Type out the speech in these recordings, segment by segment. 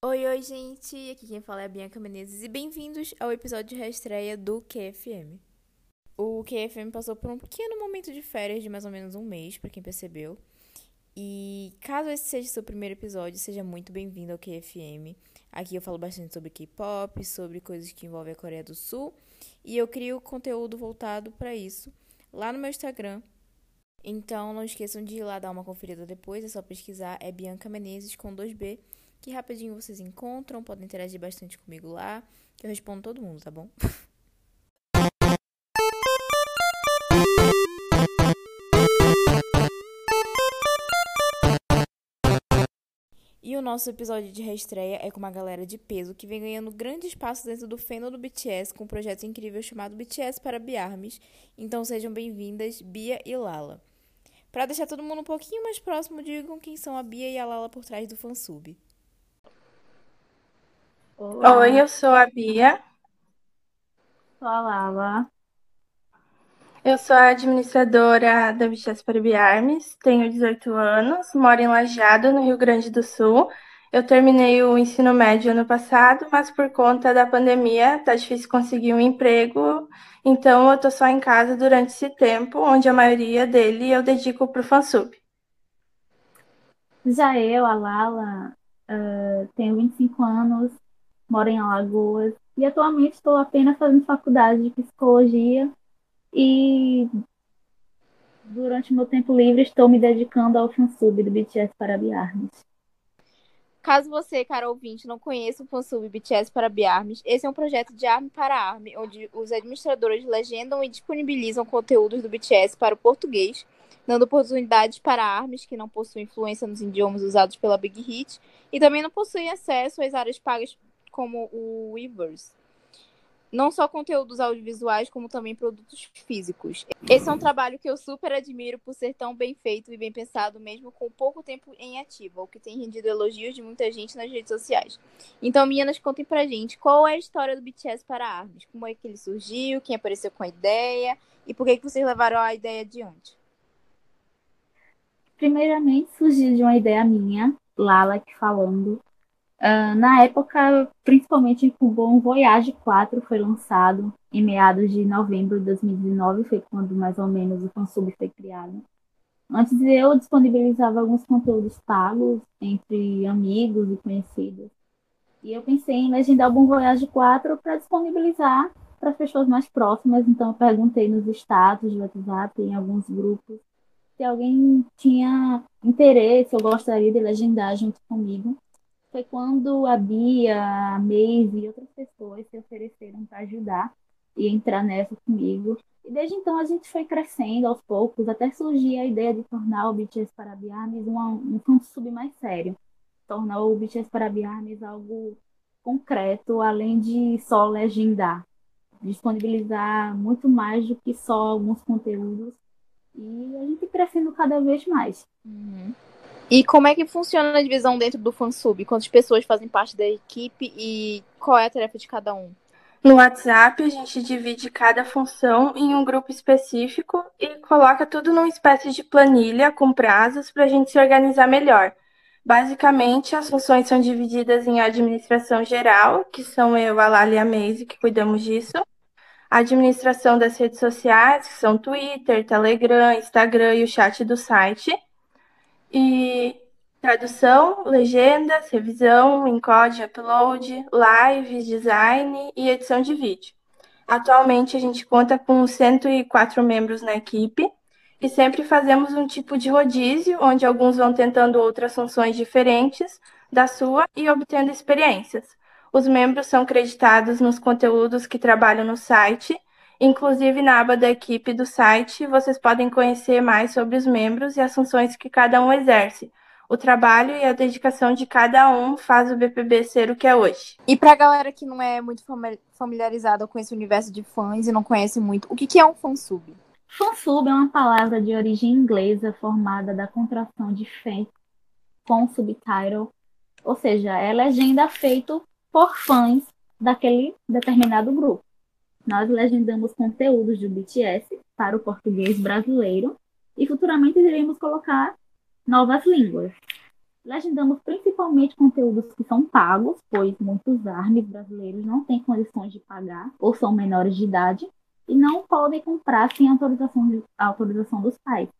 Oi, oi, gente! Aqui quem fala é a Bianca Menezes e bem-vindos ao episódio de reestreia do QFM. O QFM passou por um pequeno momento de férias de mais ou menos um mês, para quem percebeu. E caso esse seja seu primeiro episódio, seja muito bem-vindo ao QFM. Aqui eu falo bastante sobre K-pop, sobre coisas que envolvem a Coreia do Sul, e eu crio conteúdo voltado para isso lá no meu Instagram. Então não esqueçam de ir lá dar uma conferida depois, é só pesquisar, é Bianca Menezes com 2B que rapidinho vocês encontram, podem interagir bastante comigo lá, que eu respondo todo mundo, tá bom? E o nosso episódio de reestreia é com uma galera de peso que vem ganhando grande espaço dentro do fandom do BTS com um projeto incrível chamado BTS para Biarmes. Então sejam bem-vindas, Bia e Lala. Para deixar todo mundo um pouquinho mais próximo, digam quem são a Bia e a Lala por trás do fansub. Olá. Oi, eu sou a Bia. A Lala. Eu sou a administradora da Bichas Armes, tenho 18 anos, moro em Lajeado, no Rio Grande do Sul. Eu terminei o ensino médio ano passado, mas por conta da pandemia tá difícil conseguir um emprego, então eu tô só em casa durante esse tempo, onde a maioria dele eu dedico para o Fansub. Já eu, a Lala, uh, tenho 25 anos, moro em Alagoas e atualmente estou apenas fazendo faculdade de psicologia e durante meu tempo livre estou me dedicando ao fansub do BTS para Biarmes. Caso você, cara ouvinte, não conheça o fansub BTS para Biarmes, esse é um projeto de Arme para Arme, onde os administradores legendam e disponibilizam conteúdos do BTS para o português, dando oportunidades para armes que não possuem influência nos idiomas usados pela Big Hit e também não possuem acesso às áreas pagas como o Weavers. Não só conteúdos audiovisuais, como também produtos físicos. Esse é um trabalho que eu super admiro por ser tão bem feito e bem pensado, mesmo com pouco tempo em ativa, o que tem rendido elogios de muita gente nas redes sociais. Então, meninas, contem pra gente qual é a história do BTS para armas, como é que ele surgiu, quem apareceu com a ideia e por que, que vocês levaram a ideia adiante. Primeiramente, surgiu de uma ideia minha, Lala que falando, Uh, na época, principalmente o Bom Voyage 4 foi lançado em meados de novembro de 2019, foi quando mais ou menos o fansub foi criado. Antes eu disponibilizava alguns conteúdos pagos entre amigos e conhecidos. E eu pensei em legendar o Voyage 4 para disponibilizar para as pessoas mais próximas. Então eu perguntei nos status de WhatsApp, em alguns grupos, se alguém tinha interesse ou gostaria de legendar junto comigo foi quando a Bia, a Maeve e outras pessoas se ofereceram para ajudar e entrar nessa comigo. E desde então a gente foi crescendo aos poucos, até surgir a ideia de tornar o BTS para Biarmes um ponto sub mais sério. Tornar o BTS para Biarmes algo concreto, além de só legendar. Disponibilizar muito mais do que só alguns conteúdos. E a gente crescendo cada vez mais. Uhum. E como é que funciona a divisão dentro do fansub? Quantas pessoas fazem parte da equipe e qual é a tarefa de cada um? No WhatsApp, a gente divide cada função em um grupo específico e coloca tudo numa espécie de planilha com prazos para a gente se organizar melhor. Basicamente, as funções são divididas em administração geral, que são eu, a Lali e a Maze, que cuidamos disso. Administração das redes sociais, que são Twitter, Telegram, Instagram e o chat do site e tradução, legendas, revisão, encode, upload, lives, design e edição de vídeo. Atualmente a gente conta com 104 membros na equipe e sempre fazemos um tipo de rodízio, onde alguns vão tentando outras funções diferentes da sua e obtendo experiências. Os membros são creditados nos conteúdos que trabalham no site Inclusive, na aba da equipe do site, vocês podem conhecer mais sobre os membros e as funções que cada um exerce. O trabalho e a dedicação de cada um faz o BPB ser o que é hoje. E para a galera que não é muito familiarizada com esse universo de fãs e não conhece muito, o que é um fansub? Fansub é uma palavra de origem inglesa formada da contração de fan com subtitle, ou seja, é legenda feito por fãs daquele determinado grupo nós legendamos conteúdos do BTS para o português brasileiro e futuramente iremos colocar novas línguas. Legendamos principalmente conteúdos que são pagos, pois muitos armes brasileiros não têm condições de pagar ou são menores de idade e não podem comprar sem autorização, de, autorização dos pais.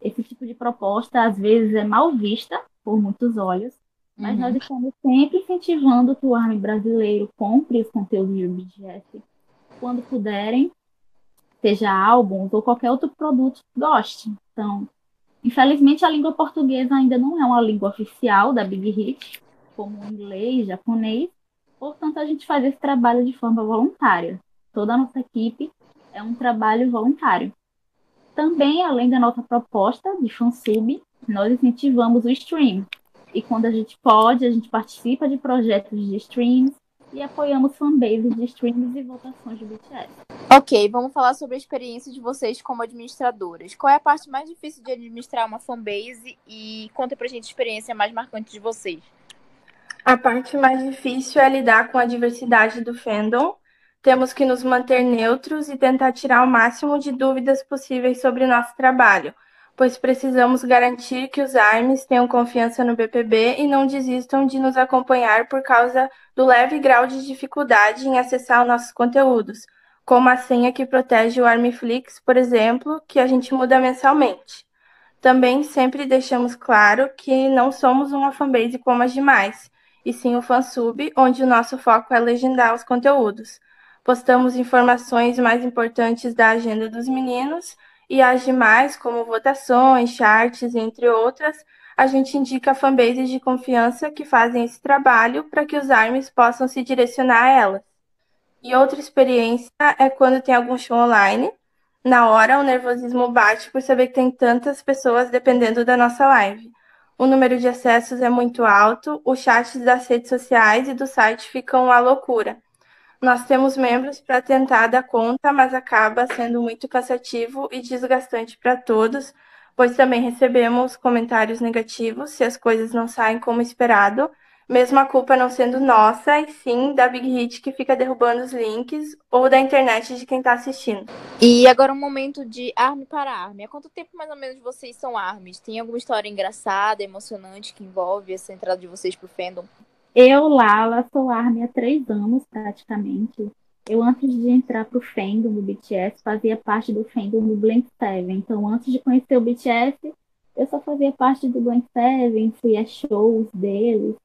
Esse tipo de proposta, às vezes, é mal vista por muitos olhos, mas uhum. nós estamos sempre incentivando que o ARME brasileiro compre os conteúdos de BGS quando puderem, seja álbuns ou qualquer outro produto que goste. Então, Infelizmente, a língua portuguesa ainda não é uma língua oficial da Big Hit, como inglês, japonês. Portanto, a gente faz esse trabalho de forma voluntária. Toda a nossa equipe é um trabalho voluntário. Também, além da nossa proposta de fansub, nós incentivamos o stream. E quando a gente pode, a gente participa de projetos de streams, e apoiamos fanbases de streams e votações do BTS. Ok, vamos falar sobre a experiência de vocês como administradoras. Qual é a parte mais difícil de administrar uma fanbase e conta pra gente a experiência mais marcante de vocês. A parte mais difícil é lidar com a diversidade do fandom. Temos que nos manter neutros e tentar tirar o máximo de dúvidas possíveis sobre o nosso trabalho pois precisamos garantir que os ARMS tenham confiança no BPB e não desistam de nos acompanhar por causa do leve grau de dificuldade em acessar os nossos conteúdos, como a senha que protege o ArmFlix, por exemplo, que a gente muda mensalmente. Também sempre deixamos claro que não somos uma fanbase como as demais, e sim o fansub, onde o nosso foco é legendar os conteúdos. Postamos informações mais importantes da agenda dos meninos e as demais, como votações, charts, entre outras, a gente indica fanbases de confiança que fazem esse trabalho para que os ARMs possam se direcionar a elas. E outra experiência é quando tem algum show online. Na hora, o nervosismo bate por saber que tem tantas pessoas dependendo da nossa live. O número de acessos é muito alto, os chats das redes sociais e do site ficam a loucura. Nós temos membros para tentar dar conta, mas acaba sendo muito cansativo e desgastante para todos, pois também recebemos comentários negativos se as coisas não saem como esperado, mesmo a culpa não sendo nossa, e sim da Big Hit que fica derrubando os links ou da internet de quem está assistindo. E agora um momento de arme para arme. Há quanto tempo mais ou menos vocês são armes? Tem alguma história engraçada, emocionante que envolve essa entrada de vocês pro fandom? Eu, Lala, sou ARMY há três anos, praticamente. Eu, antes de entrar pro fandom do BTS, fazia parte do fandom do Blank Seven. Então, antes de conhecer o BTS, eu só fazia parte do Blank Seven, fui a shows deles.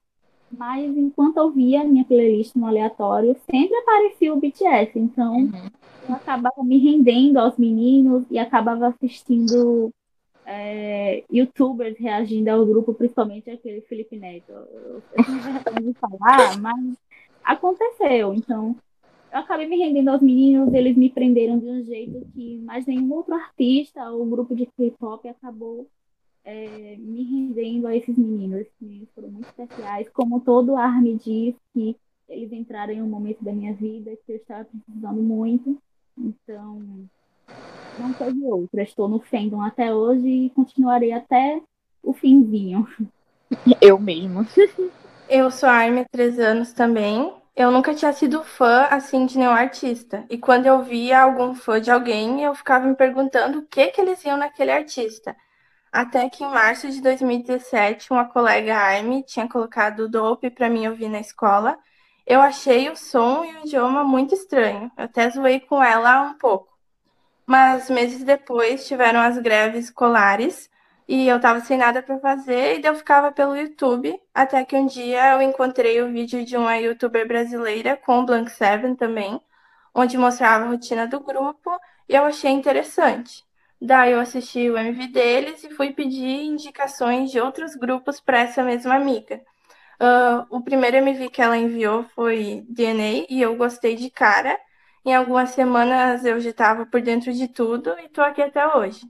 Mas, enquanto eu via a minha playlist no aleatório, sempre aparecia o BTS. Então, uhum. eu acabava me rendendo aos meninos e acabava assistindo é, youtubers reagindo ao grupo, principalmente aquele Felipe Neto. Eu, de falar, mas aconteceu. Então, eu acabei me rendendo aos meninos, eles me prenderam de um jeito que mais nenhum outro artista ou grupo de K-pop acabou é, me rendendo a esses meninos. Esses meninos foram muito especiais. Como todo ARMY diz, que eles entraram em um momento da minha vida que eu estava precisando muito. Então, não teve outra. Estou no fandom até hoje e continuarei até o finzinho. Eu mesmo. Eu sou Armin há três anos também. Eu nunca tinha sido fã assim de nenhum artista. E quando eu via algum fã de alguém, eu ficava me perguntando o que que eles iam naquele artista. Até que em março de 2017, uma colega Armin tinha colocado Dope para mim ouvir na escola. Eu achei o som e o idioma muito estranho. Eu até zoei com ela um pouco. Mas meses depois tiveram as greves escolares e eu tava sem nada para fazer e eu ficava pelo YouTube, até que um dia eu encontrei o vídeo de uma youtuber brasileira com o Blank Seven também, onde mostrava a rotina do grupo e eu achei interessante. Daí eu assisti o MV deles e fui pedir indicações de outros grupos para essa mesma amiga. Uh, o primeiro MV que ela enviou foi DNA e eu gostei de cara. Em algumas semanas eu já estava por dentro de tudo e estou aqui até hoje.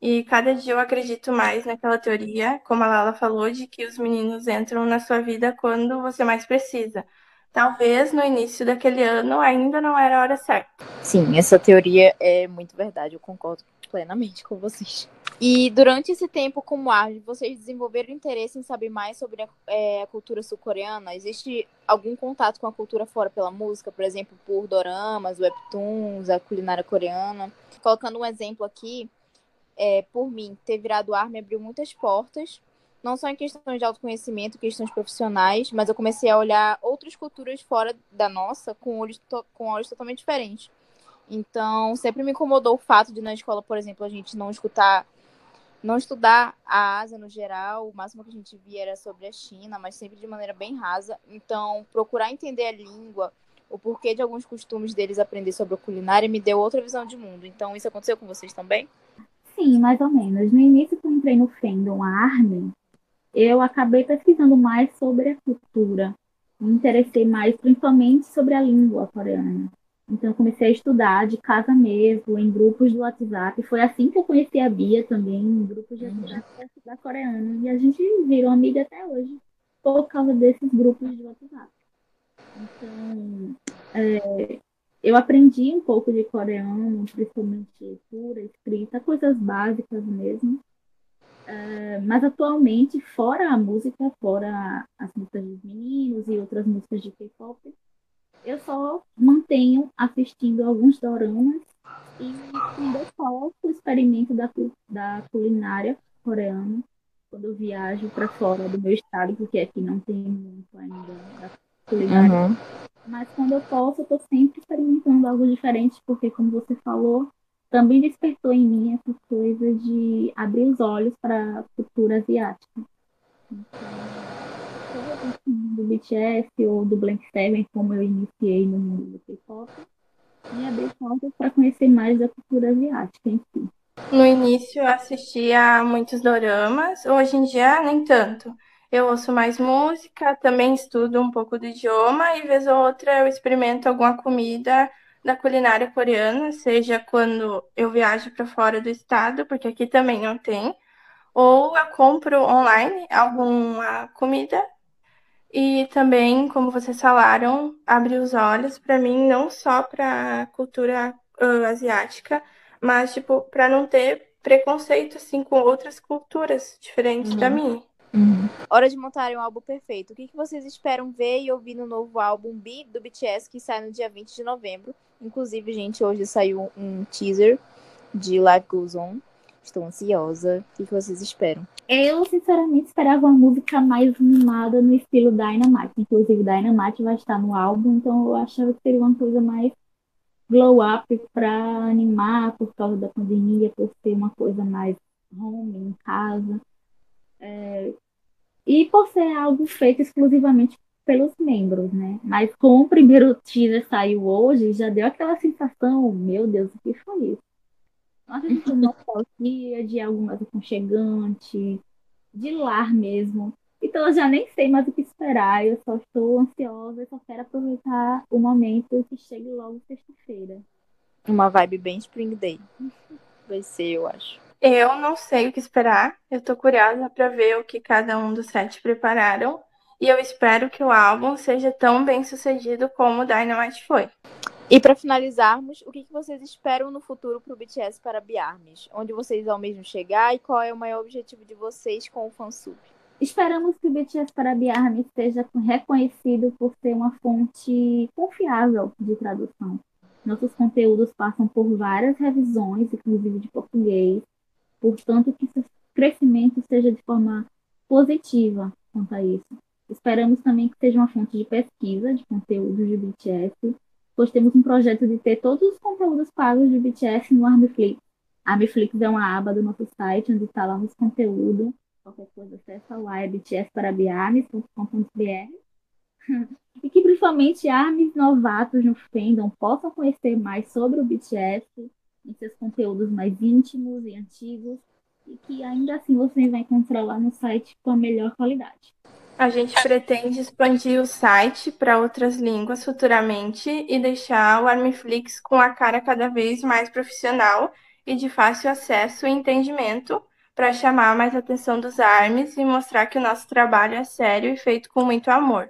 E cada dia eu acredito mais naquela teoria, como a Lala falou, de que os meninos entram na sua vida quando você mais precisa. Talvez no início daquele ano ainda não era a hora certa. Sim, essa teoria é muito verdade, eu concordo plenamente com vocês. E durante esse tempo como arte, vocês desenvolveram interesse em saber mais sobre a, é, a cultura sul-coreana? Existe algum contato com a cultura fora pela música, por exemplo, por doramas, webtoons, a culinária coreana? Colocando um exemplo aqui, é, por mim, ter virado ARMY abriu muitas portas não só em questões de autoconhecimento, questões profissionais, mas eu comecei a olhar outras culturas fora da nossa com olhos, com olhos totalmente diferentes. Então, sempre me incomodou o fato de na escola, por exemplo, a gente não escutar, não estudar a Ásia no geral, o máximo que a gente via era sobre a China, mas sempre de maneira bem rasa. Então, procurar entender a língua, o porquê de alguns costumes deles aprender sobre a culinária me deu outra visão de mundo. Então, isso aconteceu com vocês também? Sim, mais ou menos. No início, quando entrei no fandom Army, eu acabei pesquisando mais sobre a cultura. Me interessei mais, principalmente, sobre a língua coreana. Então, comecei a estudar de casa mesmo, em grupos do WhatsApp. Foi assim que eu conheci a Bia também, em grupos de WhatsApp para estudar coreano. E a gente virou amiga até hoje, por causa desses grupos de WhatsApp. Então, é, eu aprendi um pouco de coreano, principalmente leitura, escrita, coisas básicas mesmo. É, mas atualmente, fora a música, fora as músicas dos meninos e outras músicas de K-pop, eu só mantenho assistindo alguns doramas e quando eu posso, experimento da, da culinária coreana, quando eu viajo para fora do meu estado, porque aqui não tem muito ainda da culinária. Uhum. Mas quando eu posso, eu estou sempre experimentando algo diferente, porque, como você falou, também despertou em mim essa coisa de abrir os olhos para a cultura asiática. Então, do BTS ou do Blank Seven, como eu iniciei no mundo do K-pop, me abrir portas para conhecer mais da cultura asiática em si. No início eu assistia muitos doramas, hoje em dia nem tanto. Eu ouço mais música, também estudo um pouco do idioma e vez ou outra eu experimento alguma comida da culinária coreana, seja quando eu viajo para fora do estado, porque aqui também não tem, ou eu compro online alguma comida e também, como vocês falaram, abre os olhos para mim não só para a cultura uh, asiática, mas tipo para não ter preconceito assim com outras culturas diferentes uhum. da minha. Uhum. Hora de montarem um álbum perfeito. O que, que vocês esperam ver e ouvir no novo álbum B do BTS que sai no dia 20 de novembro? Inclusive, gente, hoje saiu um teaser de Life Goes On. Estou ansiosa. O que, vocês esperam? Eu, sinceramente, esperava uma música mais animada no estilo Dynamite. Inclusive, Dynamite vai estar no álbum, então eu achava que seria uma coisa mais glow up para animar por causa da pandemia, por ser uma coisa mais home, em casa. É, e por ser algo feito exclusivamente pelos membros, né? Mas como o primeiro teaser saiu hoje, já deu aquela sensação, meu Deus, o que foi isso? Nossa, de nostalgia, de algo mais aconchegante, de lar mesmo. Então eu já nem sei mais o que esperar, eu só estou ansiosa, e só quero aproveitar o momento que chegue logo sexta-feira. Uma vibe bem Spring Day. Vai ser, eu acho. Eu não sei o que esperar. Eu tô curiosa para ver o que cada um dos sete prepararam. E eu espero que o álbum seja tão bem sucedido como o Dynamite foi. E para finalizarmos, o que vocês esperam no futuro para o BTS para Biarmes? Onde vocês almejam chegar e qual é o maior objetivo de vocês com o fansub? Esperamos que o BTS para Biarmes seja reconhecido por ser uma fonte confiável de tradução. Nossos conteúdos passam por várias revisões, inclusive de português, portanto que seu crescimento seja de forma positiva quanto a isso. Esperamos também que seja uma fonte de pesquisa de conteúdos de BTS, pois temos um projeto de ter todos os conteúdos pagos de BTS no Armflix. A Armflix é uma aba do nosso site onde instalamos conteúdo. Qualquer coisa, acessa lá, é btsparabiarmes.com.br e que principalmente armes novatos no fandom possam conhecer mais sobre o BTS em seus conteúdos mais íntimos e antigos, e que ainda assim você vai encontrar lá no site com a melhor qualidade. A gente pretende expandir o site para outras línguas futuramente e deixar o Armiflix com a cara cada vez mais profissional e de fácil acesso e entendimento para chamar mais atenção dos ARMS e mostrar que o nosso trabalho é sério e feito com muito amor.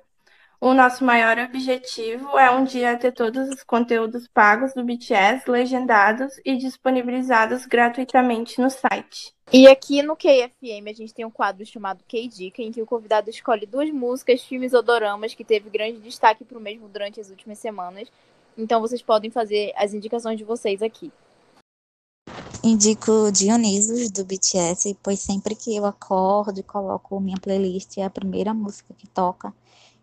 O nosso maior objetivo é um dia ter todos os conteúdos pagos do BTS legendados e disponibilizados gratuitamente no site. E aqui no KFM a gente tem um quadro chamado K-Dica, em que o convidado escolhe duas músicas, filmes ou doramas que teve grande destaque para o mesmo durante as últimas semanas. Então vocês podem fazer as indicações de vocês aqui. indico Dionysus do BTS, pois sempre que eu acordo e coloco minha playlist é a primeira música que toca.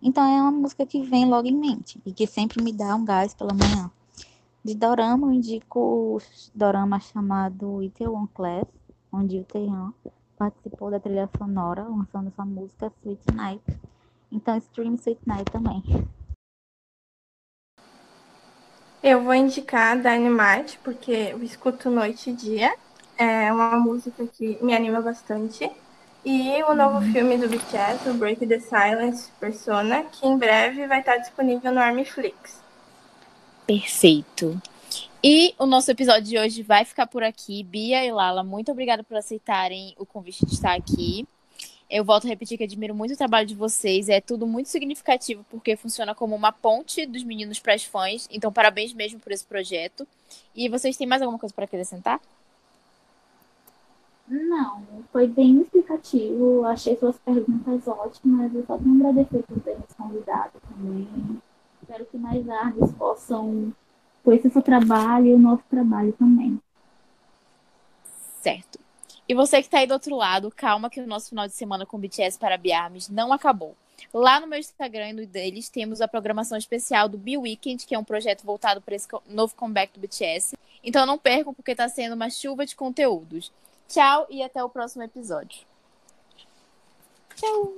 Então é uma música que vem logo em mente e que sempre me dá um gás pela manhã. De dorama, eu indico o dorama chamado Itaewon Class, onde o Taehyung participou da trilha sonora, lançando sua música Sweet Night. Então stream Sweet Night também. Eu vou indicar Dynamite, porque eu escuto noite e dia. É uma música que me anima bastante. E o novo filme do BTS, o Break the Silence Persona, que em breve vai estar disponível no Armiflix. Perfeito. E o nosso episódio de hoje vai ficar por aqui. Bia e Lala, muito obrigada por aceitarem o convite de estar aqui. Eu volto a repetir que admiro muito o trabalho de vocês. É tudo muito significativo porque funciona como uma ponte dos meninos para as fãs. Então, parabéns mesmo por esse projeto. E vocês têm mais alguma coisa para acrescentar? Não, foi bem explicativo. Achei suas perguntas ótimas. Eu só tenho agradecer por ter nos convidado também. Espero que mais artes possam conhecer seu trabalho e o nosso trabalho também. Certo. E você que está aí do outro lado, calma que o nosso final de semana com BTS para Biarmes não acabou. Lá no meu Instagram e no deles temos a programação especial do Be Weekend, que é um projeto voltado para esse novo comeback do BTS. Então não percam porque está sendo uma chuva de conteúdos. Tchau e até o próximo episódio. Tchau!